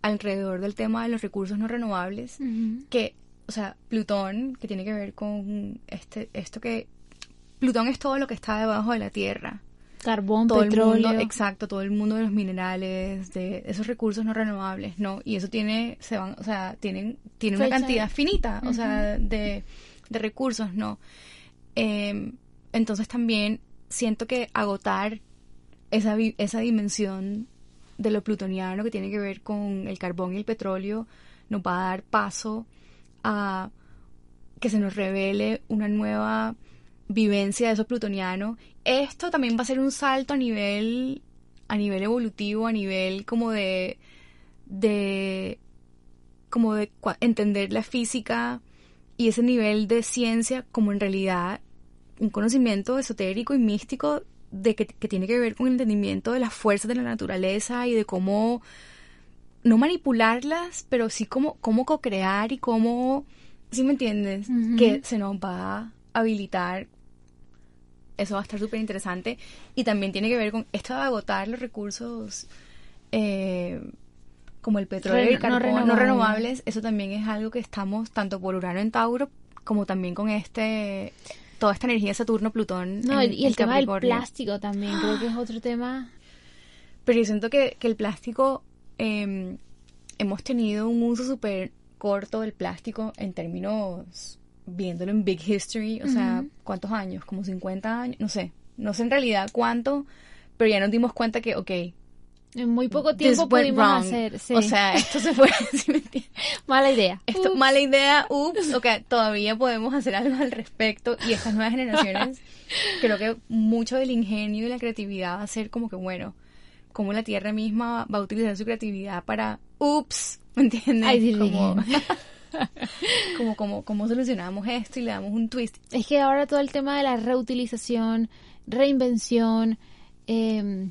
Speaker 3: alrededor del tema de los recursos no renovables,
Speaker 4: Ujú.
Speaker 3: que, o sea, Plutón, que tiene que ver con este, esto que, Plutón es todo lo que está debajo de la Tierra
Speaker 4: Carbón,
Speaker 3: todo el
Speaker 4: petróleo.
Speaker 3: mundo, exacto, todo el mundo de los minerales, de esos recursos no renovables, ¿no? Y eso tiene, se van, o sea, tienen, tiene una cantidad finita, o sea, de, de recursos, ¿no? Eh, entonces también siento que agotar esa, esa dimensión de lo plutoniano que tiene que ver con el carbón y el petróleo nos va a dar paso a que se nos revele una nueva vivencia de eso plutoniano. Esto también va a ser un salto a nivel a nivel evolutivo, a nivel como de de como de entender la física y ese nivel de ciencia como en realidad un conocimiento esotérico y místico de que, que tiene que ver con el entendimiento de las fuerzas de la naturaleza y de cómo no manipularlas, pero sí cómo, cómo co-crear y cómo, ¿sí me entiendes? Que se nos va a habilitar. Eso va a estar súper interesante. Y también tiene que ver con esto de agotar los recursos eh, como el petróleo y el
Speaker 4: no
Speaker 3: carbón no
Speaker 4: renovables.
Speaker 3: renovables. Eso también es algo que estamos tanto por Urano en Tauro como también con este toda esta energía de Saturno-Plutón.
Speaker 4: No,
Speaker 3: en-
Speaker 4: y el
Speaker 3: en
Speaker 4: tema del plástico también, creo que es otro tema.
Speaker 3: Pero yo siento que, que el plástico, eh, hemos tenido un uso súper corto del plástico en términos, viéndolo en Big History, o sea. ¿cuántos años? Como 50 años, no sé, no sé en realidad cuánto, pero ya nos dimos cuenta que, ok,
Speaker 4: En muy poco tiempo pudimos
Speaker 3: wrong.
Speaker 4: hacer. sí.
Speaker 3: O sea, esto se fue, ¿sí
Speaker 4: mala idea.
Speaker 3: Esto,
Speaker 4: Ups.
Speaker 3: mala idea, ups, ok, todavía podemos hacer algo al respecto y estas nuevas generaciones, creo que mucho del ingenio y la creatividad va a ser como que, bueno, como la Tierra misma va a utilizar su creatividad para, ups, ¿me entiendes?
Speaker 4: Ay,
Speaker 3: como, como, como, como solucionamos esto y le damos un twist.
Speaker 4: Es que ahora todo el tema de la reutilización, reinvención, eh,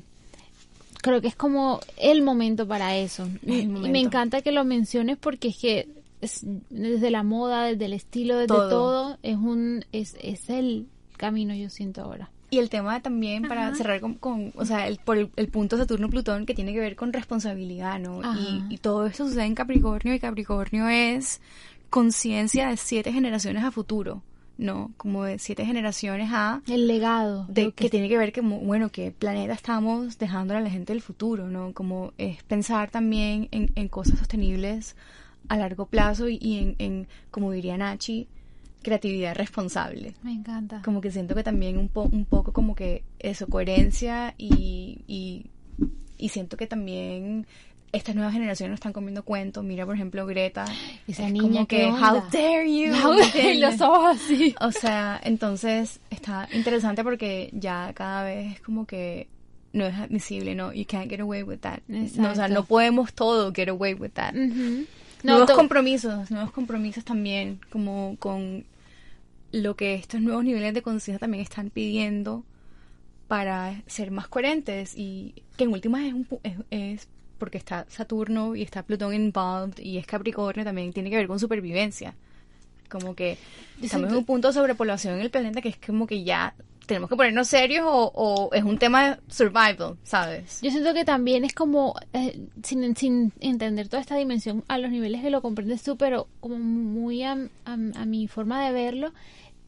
Speaker 4: creo que es como el momento para eso. Y me encanta que lo menciones porque es que es- desde la moda, desde el estilo, desde
Speaker 3: Todo.
Speaker 4: todo, es un es, es el camino yo siento ahora.
Speaker 3: Y el tema también, para
Speaker 4: Ajá.
Speaker 3: cerrar con, con- o sea, el, por el, el punto Saturno-Plutón que tiene que ver con responsabilidad, ¿no? Y, y todo esto sucede en Capricornio y Capricornio es conciencia de siete generaciones a futuro, ¿no? Como de siete generaciones a...
Speaker 4: El legado.
Speaker 3: De, que, tiene que ver que, bueno, qué planeta estamos dejando a la gente del futuro, ¿no? Como es pensar también en, en cosas sostenibles a largo plazo y, y en, en, como diría Nachi, creatividad responsable
Speaker 4: Me encanta.
Speaker 3: como que siento que también un, po- un poco como que eso, coherencia y, y, y siento que también estas nuevas generaciones no están comiendo cuentos. Mira, por ejemplo, Greta.
Speaker 4: Esa
Speaker 3: es
Speaker 4: niña,
Speaker 3: como
Speaker 4: ¿qué
Speaker 3: que,
Speaker 4: onda?
Speaker 3: how dare you.
Speaker 4: No,
Speaker 3: ¿me
Speaker 4: y
Speaker 3: entiendes?
Speaker 4: los ojos así.
Speaker 3: O sea, entonces está interesante porque ya cada vez es como que no es admisible, ¿no? You can't get away with that. No, o sea, no podemos todo get away with that.
Speaker 4: Ujú. No,
Speaker 3: nuevos compromisos, nuevos compromisos también, como con lo que estos nuevos niveles de conciencia también están pidiendo para ser más coherentes y que en últimas es, un, es, es porque está Saturno y está Plutón involved y es Capricornio también tiene que ver con supervivencia. Como que estamos en un punto de sobrepoblación en el planeta que es como que ya tenemos que ponernos serios o, o es un tema de survival, ¿sabes?
Speaker 4: Yo siento que también es como, eh, sin, sin entender toda esta dimensión a los niveles que lo comprendes tú, pero como muy a, a- a mi forma de verlo,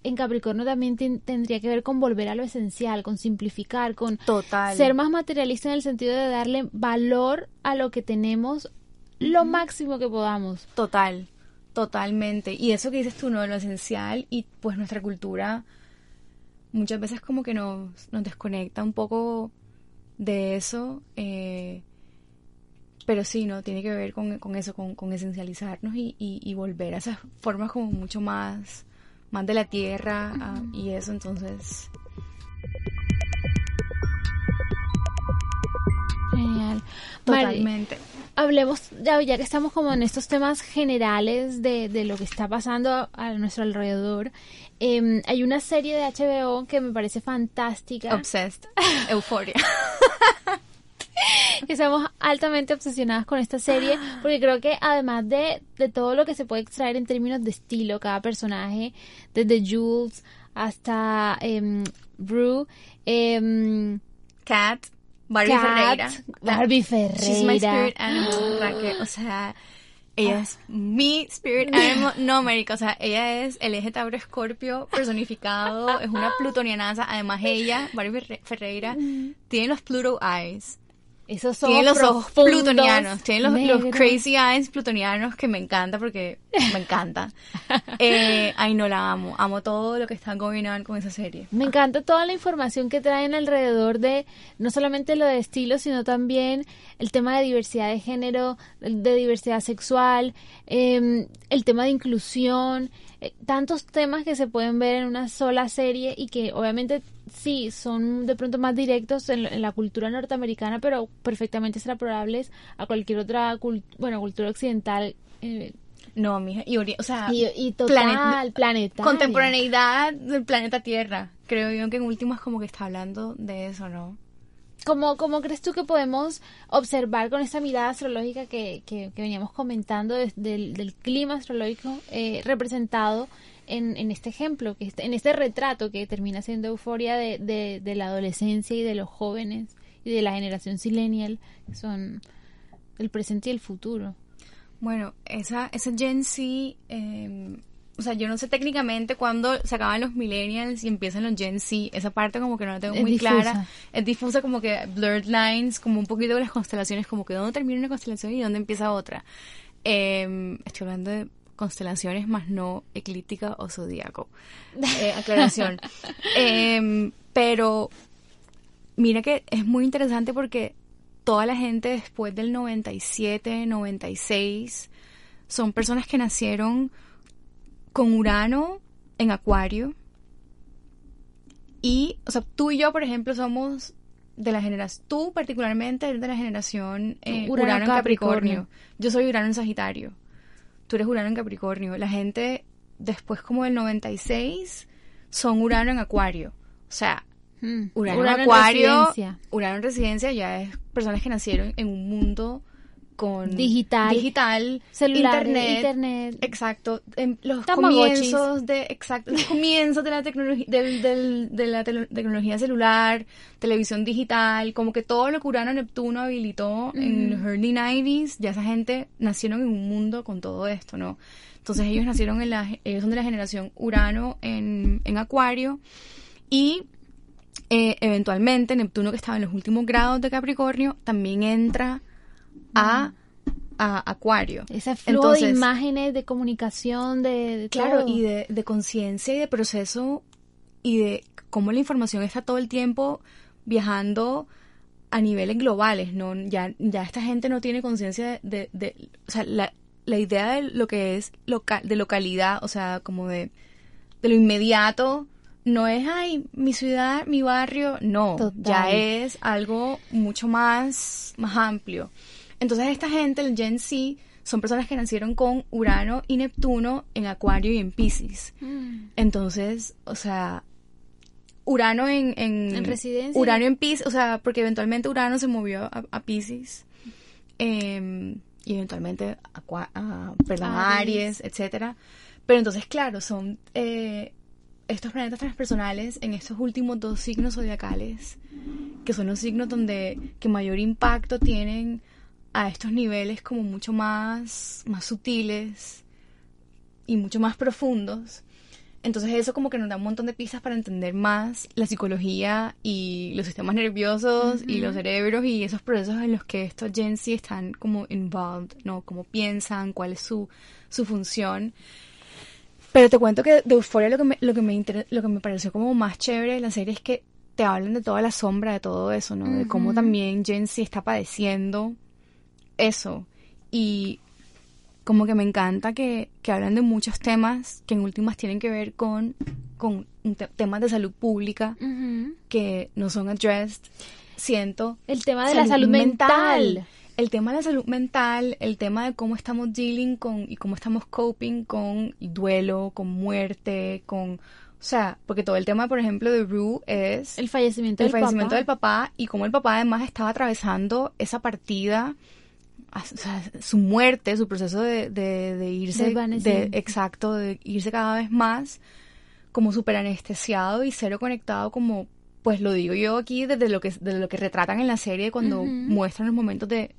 Speaker 4: en Capricornio también ten- tendría que ver con volver a lo esencial, con simplificar, con
Speaker 3: Total.
Speaker 4: ser más materialista en el sentido de darle valor a lo que tenemos lo máximo que podamos.
Speaker 3: Total, totalmente. Y eso que dices tú, ¿no? Lo esencial y pues nuestra cultura muchas veces como que nos, nos desconecta un poco de eso. eh, pero sí, ¿no? Tiene que ver con, con eso, con, con esencializarnos y, y, y volver a esas formas como mucho más, más de la tierra ah, y eso. Entonces,
Speaker 4: Genial. Mari,
Speaker 3: totalmente.
Speaker 4: hablemos, ya, ya que estamos como en estos temas generales de, de lo que está pasando a, a nuestro alrededor, em, hay una serie de HBO que me parece fantástica.
Speaker 3: Obsessed. Euforia.
Speaker 4: Estamos altamente obsesionadas con esta serie porque creo que además de, de todo lo que se puede extraer en términos de estilo, cada personaje, desde Jules hasta em, Brew, em,
Speaker 3: Cat. Barbie
Speaker 4: Kat,
Speaker 3: Ferreira.
Speaker 4: Barbie
Speaker 3: She's my spirit
Speaker 4: Ferreira.
Speaker 3: animal. Raquel. O sea, ella es mi spirit animal. No, América. O sea, ella es el eje Tauro Escorpio personificado. Es una plutonianaza. Además, ella, Barbie Ferre- Ferreira, tiene los Pluto Eyes.
Speaker 4: Esos ojos
Speaker 3: Tiene los ojos plutonianos. Tiene los, los crazy eyes plutonianos que me encanta porque me encanta. Eh, ay, no la amo. Amo todo lo que está going on con esa serie.
Speaker 4: Me encanta toda la información que traen alrededor de no solamente lo de estilo, sino también el tema de diversidad de género, de diversidad sexual, eh, el tema de inclusión, eh, tantos temas que se pueden ver en una sola serie y que obviamente sí son de pronto más directos en, en la cultura norteamericana, pero perfectamente extrapolables a cualquier otra cul- bueno, cultura occidental. eh,
Speaker 3: No, mija. Y, o sea,
Speaker 4: y, y total,
Speaker 3: Planet-
Speaker 4: planetaria.
Speaker 3: contemporaneidad del planeta Tierra. Creo yo que en último es como que está hablando de eso, ¿no?
Speaker 4: ¿Cómo, cómo crees tú que podemos observar con esta mirada astrológica que, que, que veníamos comentando del, del clima astrológico eh, representado en, en este ejemplo, que este- en este retrato que termina siendo euforia de, de, de la adolescencia y de los jóvenes y de la generación silenial, que son el presente y el futuro?
Speaker 3: Bueno, esa, esa Gen Z, eh, o sea, yo no sé técnicamente cuándo se acaban los millennials y empiezan los Gen Z. Esa parte como que no la tengo
Speaker 4: Es
Speaker 3: muy
Speaker 4: difusa.
Speaker 3: clara. Es difusa como que blurred lines, como un poquito de las constelaciones, como que dónde termina una constelación y dónde empieza otra. Eh, estoy hablando de constelaciones más no eclíptica o zodíaco. Eh, aclaración. Eh, pero mira que es muy interesante porque toda la gente después del 97, 96 son personas que nacieron con Urano en Acuario. Y, o sea, tú y yo, por ejemplo, somos de la generación, tú particularmente eres de la generación eh,
Speaker 4: Urano
Speaker 3: Urano, en
Speaker 4: Capricornio.
Speaker 3: Capricornio. Yo soy Urano en Sagitario. Tú eres Urano en Capricornio. La gente después como del 96 son Urano en Acuario. O sea,
Speaker 4: Mm.
Speaker 3: Urano,
Speaker 4: Urano
Speaker 3: en
Speaker 4: en
Speaker 3: Acuario,
Speaker 4: residencia.
Speaker 3: Urano en residencia ya es personas que nacieron en un mundo con
Speaker 4: Digital.
Speaker 3: digital,
Speaker 4: Celular,
Speaker 3: internet,
Speaker 4: internet.
Speaker 3: exacto, en los
Speaker 4: Tamagotchis.
Speaker 3: comienzos de, exacto, los comienzos de la tecnología, del, del- de la tecnología celular, televisión digital, como que todo lo que Urano Neptuno habilitó en los early 90s, ya esa gente nacieron en un mundo con todo esto, ¿no? Entonces ellos nacieron en la, ellos son de la generación Urano en, en Acuario y eh, eventualmente Neptuno que estaba en los últimos grados de Capricornio también entra a, a Acuario.
Speaker 4: Ese flujo de
Speaker 3: Entonces,
Speaker 4: imágenes, de comunicación, de, de
Speaker 3: Claro,
Speaker 4: todo.
Speaker 3: y de, de conciencia y de proceso y de cómo la información está todo el tiempo viajando a niveles globales, ¿no? Ya, ya esta gente no tiene conciencia de, de, de- o sea, la, la idea de lo que es local, de localidad, o sea, como de, de lo inmediato, no es, ay, mi ciudad, mi barrio, no,
Speaker 4: Total.
Speaker 3: ya es algo mucho más, más amplio. Entonces esta gente, el Gen Z, son personas que nacieron con Urano y Neptuno en Acuario y en Pisces.
Speaker 4: Mm.
Speaker 3: Entonces, o sea, Urano en, en,
Speaker 4: En residencia.
Speaker 3: Urano en Pisces, o sea, porque eventualmente Urano se movió a, a Pisces. eh, y eventualmente a, perdón,
Speaker 4: Aries.
Speaker 3: Aries, etcétera. Pero entonces, claro, son eh, estos planetas transpersonales en estos últimos dos signos zodiacales, que son los signos donde que mayor impacto tienen a estos niveles como mucho más, más sutiles y mucho más profundos. Entonces eso como que nos da un montón de pistas para entender más la psicología y los sistemas nerviosos y los cerebros y esos procesos en los que estos Gen Z están como involved, ¿no? Cómo piensan, cuál es su, su función. Pero te cuento que de Euphoria lo que me, lo que me, inter- lo que me pareció como más chévere de la serie es que te hablan de toda la sombra de todo eso, ¿no? De cómo también Gen Z está padeciendo eso. Y como que me encanta que, que hablan de muchos temas que en últimas tienen que ver con, con te- temas de salud pública que no son addressed, siento.
Speaker 4: El tema de la salud mental.
Speaker 3: el tema de la salud mental, el tema de cómo estamos dealing con y cómo estamos coping con duelo, con muerte, con o sea, porque todo el tema, por ejemplo, de Rue es
Speaker 4: el fallecimiento,
Speaker 3: el
Speaker 4: del,
Speaker 3: fallecimiento
Speaker 4: papá.
Speaker 3: del papá y cómo el papá además estaba atravesando esa partida, o sea, su muerte, su proceso de, de, de irse, de, exacto, de irse cada vez más como súper anestesiado y cero conectado como, pues lo digo yo aquí desde lo que, desde lo que retratan en la serie cuando muestran los momentos de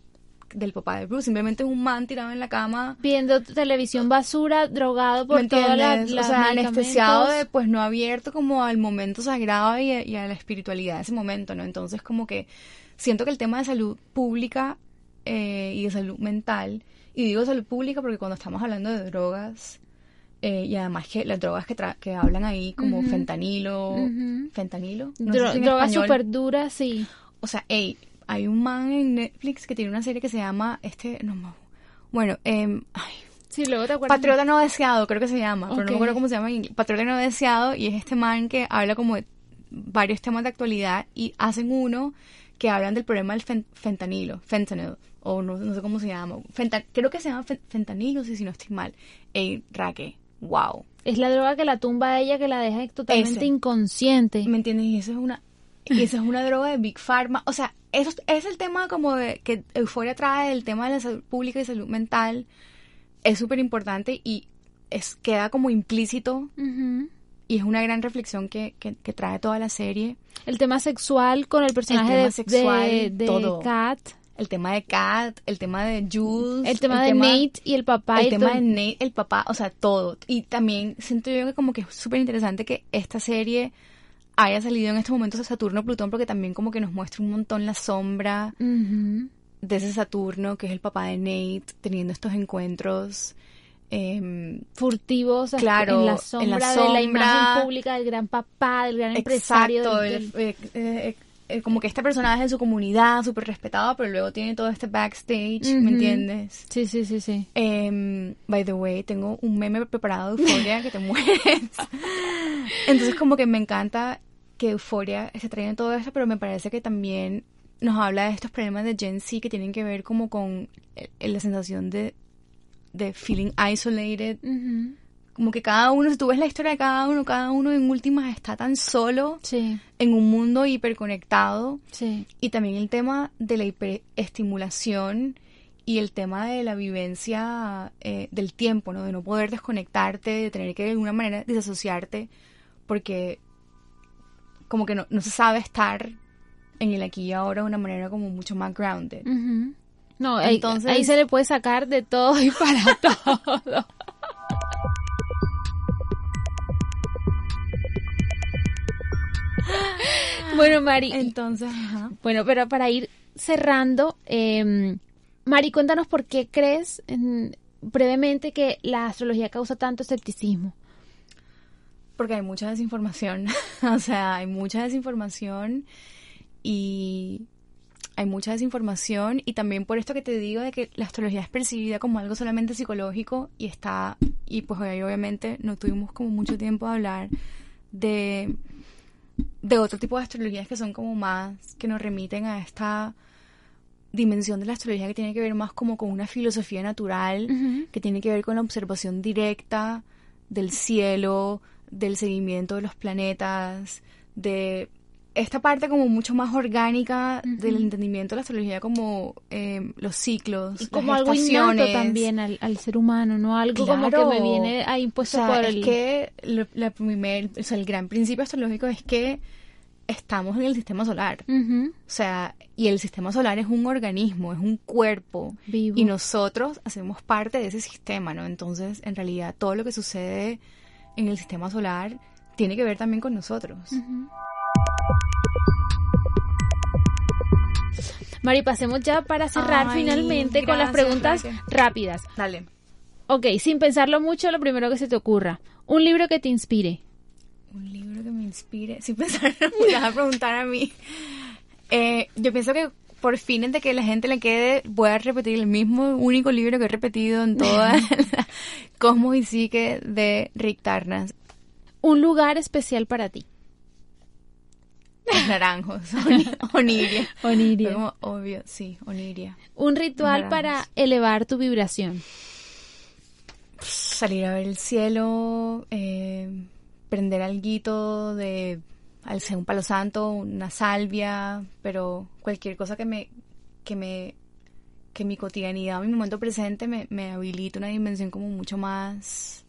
Speaker 3: del papá de Bruce, simplemente es un man tirado en la cama.
Speaker 4: Viendo televisión basura, drogado por
Speaker 3: ¿Me
Speaker 4: todas las las
Speaker 3: o sea, anestesiado de pues no abierto como al momento sagrado y a la espiritualidad de ese momento, ¿no? Entonces como que siento que el tema de salud pública eh, y de salud mental, y digo salud pública porque cuando estamos hablando de drogas, eh, y además que las drogas que, tra- que hablan ahí como fentanilo, fentanilo, no sé
Speaker 4: Dro-
Speaker 3: si en
Speaker 4: drogas súper duras, sí.
Speaker 3: O sea, hey, hay un man en Netflix que tiene una serie que se llama, este, no, no, bueno, em, ay,
Speaker 4: Sí, luego te acuerdas.
Speaker 3: Patriota no deseado, creo que se llama, pero no me acuerdo cómo se llama en inglés. Patriota no deseado y es este man que habla como de varios temas de actualidad y hacen uno que hablan del problema del fen- fentanilo, fentanyl, o no, no sé cómo se llama. Creo que se llama fen- fentanilo, si, no estoy mal. Ey, Raque, wow.
Speaker 4: Es la droga que la tumba a ella, que la deja totalmente
Speaker 3: Ese.
Speaker 4: inconsciente.
Speaker 3: ¿Me entiendes? Y eso es una y eso es una droga de Big Pharma. O sea, eso es- el tema como de que Euforia trae el tema de la salud pública y salud mental. Es súper importante y es, queda como implícito y es una gran reflexión que, que, que trae toda la serie.
Speaker 4: El tema sexual con el personaje
Speaker 3: tema
Speaker 4: de,
Speaker 3: sexual,
Speaker 4: de, de
Speaker 3: todo.
Speaker 4: Kat.
Speaker 3: El tema de Kat, el tema de Jules.
Speaker 4: El tema de Nate y el papá.
Speaker 3: El
Speaker 4: y
Speaker 3: tema
Speaker 4: todo.
Speaker 3: de Nate, el papá, o sea, todo. Y también siento yo que como que es súper interesante que esta serie haya salido en estos momentos de Saturno-Plutón porque también como que nos muestra un montón la sombra de ese Saturno, que es el papá de Nate, teniendo estos encuentros. em,
Speaker 4: Furtivos
Speaker 3: Claro,
Speaker 4: en la
Speaker 3: en
Speaker 4: sombra,
Speaker 3: la
Speaker 4: de la imagen pública del gran papá, del gran empresario.
Speaker 3: exacto,
Speaker 4: del-
Speaker 3: el-
Speaker 4: del-
Speaker 3: eh, eh, como que este personaje en su comunidad, súper respetado, pero luego tiene todo este backstage. ¿me entiendes?
Speaker 4: Sí, sí, sí, sí.
Speaker 3: Em, by the way, tengo un meme preparado de Euforia que te mueres. Entonces como que me encanta que Euforia se trae en todo esto, pero me parece que también nos habla de estos problemas de Gen Z que tienen que ver como con la sensación de, de feeling isolated.
Speaker 4: Ujú.
Speaker 3: Como que cada uno, si tú ves la historia de cada uno, cada uno en últimas está tan solo
Speaker 4: Sí,
Speaker 3: en un mundo hiperconectado.
Speaker 4: sí.
Speaker 3: Y también el tema de la hiperestimulación y el tema de la vivencia eh, del tiempo, ¿no? De no poder desconectarte, de tener que de alguna manera desasociarte, porque como que no, no se sabe estar en el aquí y ahora de una manera como mucho más grounded.
Speaker 4: No, ahí-
Speaker 3: Entonces-
Speaker 4: ahí se le puede sacar de todo y para todo. bueno, Mari,
Speaker 3: Entonces, ajá.
Speaker 4: bueno, pero para ir cerrando, eh, Mari, cuéntanos por qué crees brevemente que la astrología causa tanto escepticismo.
Speaker 3: Porque hay mucha desinformación. o sea, hay mucha desinformación y hay mucha desinformación y también por esto que te digo de que la astrología es percibida como algo solamente psicológico y está y pues hoy obviamente no tuvimos como mucho tiempo de hablar de de otro tipo de astrologías que son como más que nos remiten a esta dimensión de la astrología que tiene que ver más como con una filosofía natural que tiene que ver con la observación directa del cielo, del seguimiento de los planetas, de esta parte como mucho más orgánica del entendimiento de la astrología como eh, los ciclos,
Speaker 4: Y como
Speaker 3: las
Speaker 4: algo innato también al, al ser humano, ¿no? Algo como que me viene ahí
Speaker 3: O
Speaker 4: impuesto
Speaker 3: sea,
Speaker 4: por
Speaker 3: es
Speaker 4: el...
Speaker 3: que lo- la primer, o sea, el gran principio astrológico es que estamos en el sistema solar. O sea, y el sistema solar es un organismo, es un cuerpo.
Speaker 4: Vivo.
Speaker 3: Y nosotros hacemos parte de ese sistema, ¿no? Entonces, en realidad, todo lo que sucede en el sistema solar tiene que ver también con nosotros.
Speaker 4: Mari, pasemos ya para cerrar
Speaker 3: Ay,
Speaker 4: finalmente con las preguntas rápidas.
Speaker 3: Dale.
Speaker 4: Ok, sin pensarlo mucho, lo primero que se te ocurra. Un libro que te inspire.
Speaker 3: Un libro que me inspire. Sin pensar, me vas a preguntar a mí. Eh, yo pienso que por fin de que la gente le quede, voy a repetir el mismo único libro que he repetido en toda la Cosmos y Psique de Rick Tarnas.
Speaker 4: Un lugar especial para ti.
Speaker 3: Naranjos. Oni- Oniria.
Speaker 4: Oniria.
Speaker 3: Como obvio, sí, Oniria.
Speaker 4: Un ritual para elevar tu vibración.
Speaker 3: Salir a ver el cielo, eh, prender alguito de, al un palo santo, una salvia, pero cualquier cosa que me, que me, que mi cotidianidad, mi momento presente me, me habilite una dimensión como mucho más,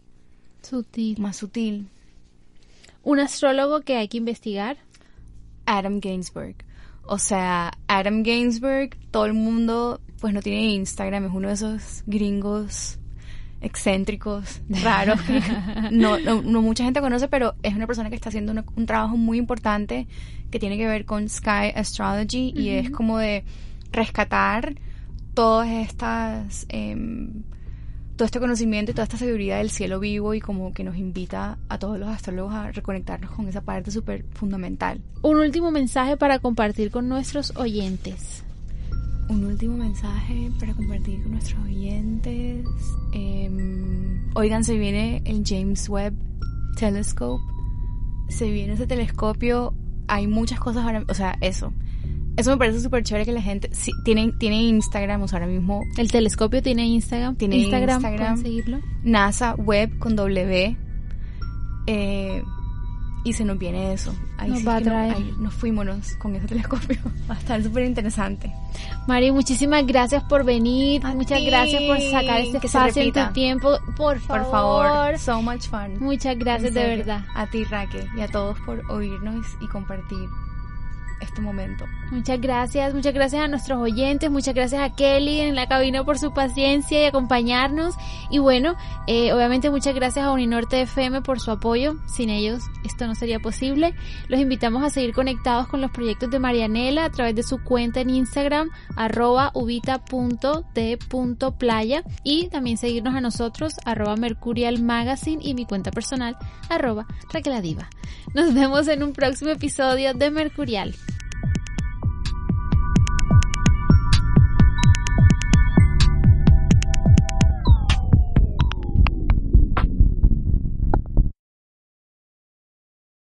Speaker 4: Sutil.
Speaker 3: más sutil.
Speaker 4: Un astrólogo que hay que investigar.
Speaker 3: Adam Gainsbourg. O sea, Adam Gainsbourg, todo el mundo, pues no tiene Instagram, es uno de esos gringos excéntricos, raros, que no, no, no mucha gente conoce, pero es una persona que está haciendo una- un trabajo muy importante que tiene que ver con Sky Astrology y es como de rescatar todas estas, em, todo este conocimiento y toda esta sabiduría del cielo vivo y como que nos invita a todos los astrólogos a reconectarnos con esa parte súper fundamental.
Speaker 4: Un último mensaje para compartir con nuestros oyentes.
Speaker 3: Un último mensaje para compartir con nuestros oyentes. Em, oigan, se viene el James Webb Telescope. Se viene ese telescopio. Hay muchas cosas ahora. O sea, eso. Eso me parece súper chévere que la gente. Sí, tiene, tiene Instagram. O sea, ahora mismo
Speaker 4: El telescopio tiene Instagram.
Speaker 3: Tiene
Speaker 4: Instagram,
Speaker 3: Instagram.
Speaker 4: ¿pueden seguirlo?
Speaker 3: NASA Web con W. Eh, y se nos viene eso. Ahí
Speaker 4: Nos
Speaker 3: sí
Speaker 4: va a traer.
Speaker 3: ahí nos fuímonos con ese telescopio. Va a estar súper interesante.
Speaker 4: Mari, muchísimas gracias por venir.
Speaker 3: A
Speaker 4: Muchas
Speaker 3: ti.
Speaker 4: gracias por sacar este
Speaker 3: Que
Speaker 4: espacio en tu tiempo. Por favor.
Speaker 3: Por favor. So much fun.
Speaker 4: Muchas gracias de verdad.
Speaker 3: A ti, Raquel, y a todos por oírnos y compartir este momento.
Speaker 4: Muchas gracias, muchas gracias a nuestros oyentes, muchas gracias a Kelly en la cabina por su paciencia y acompañarnos. Y bueno, eh, obviamente muchas gracias a Uninorte FM por su apoyo. Sin ellos esto no sería posible. Los invitamos a seguir conectados con los proyectos de Marianela a través de su cuenta en Instagram, arroba ubita.t.playa y también seguirnos a nosotros, arroba Mercurial Magazine y mi cuenta personal, arroba Raquel. Nos vemos en un próximo episodio de Mercurial.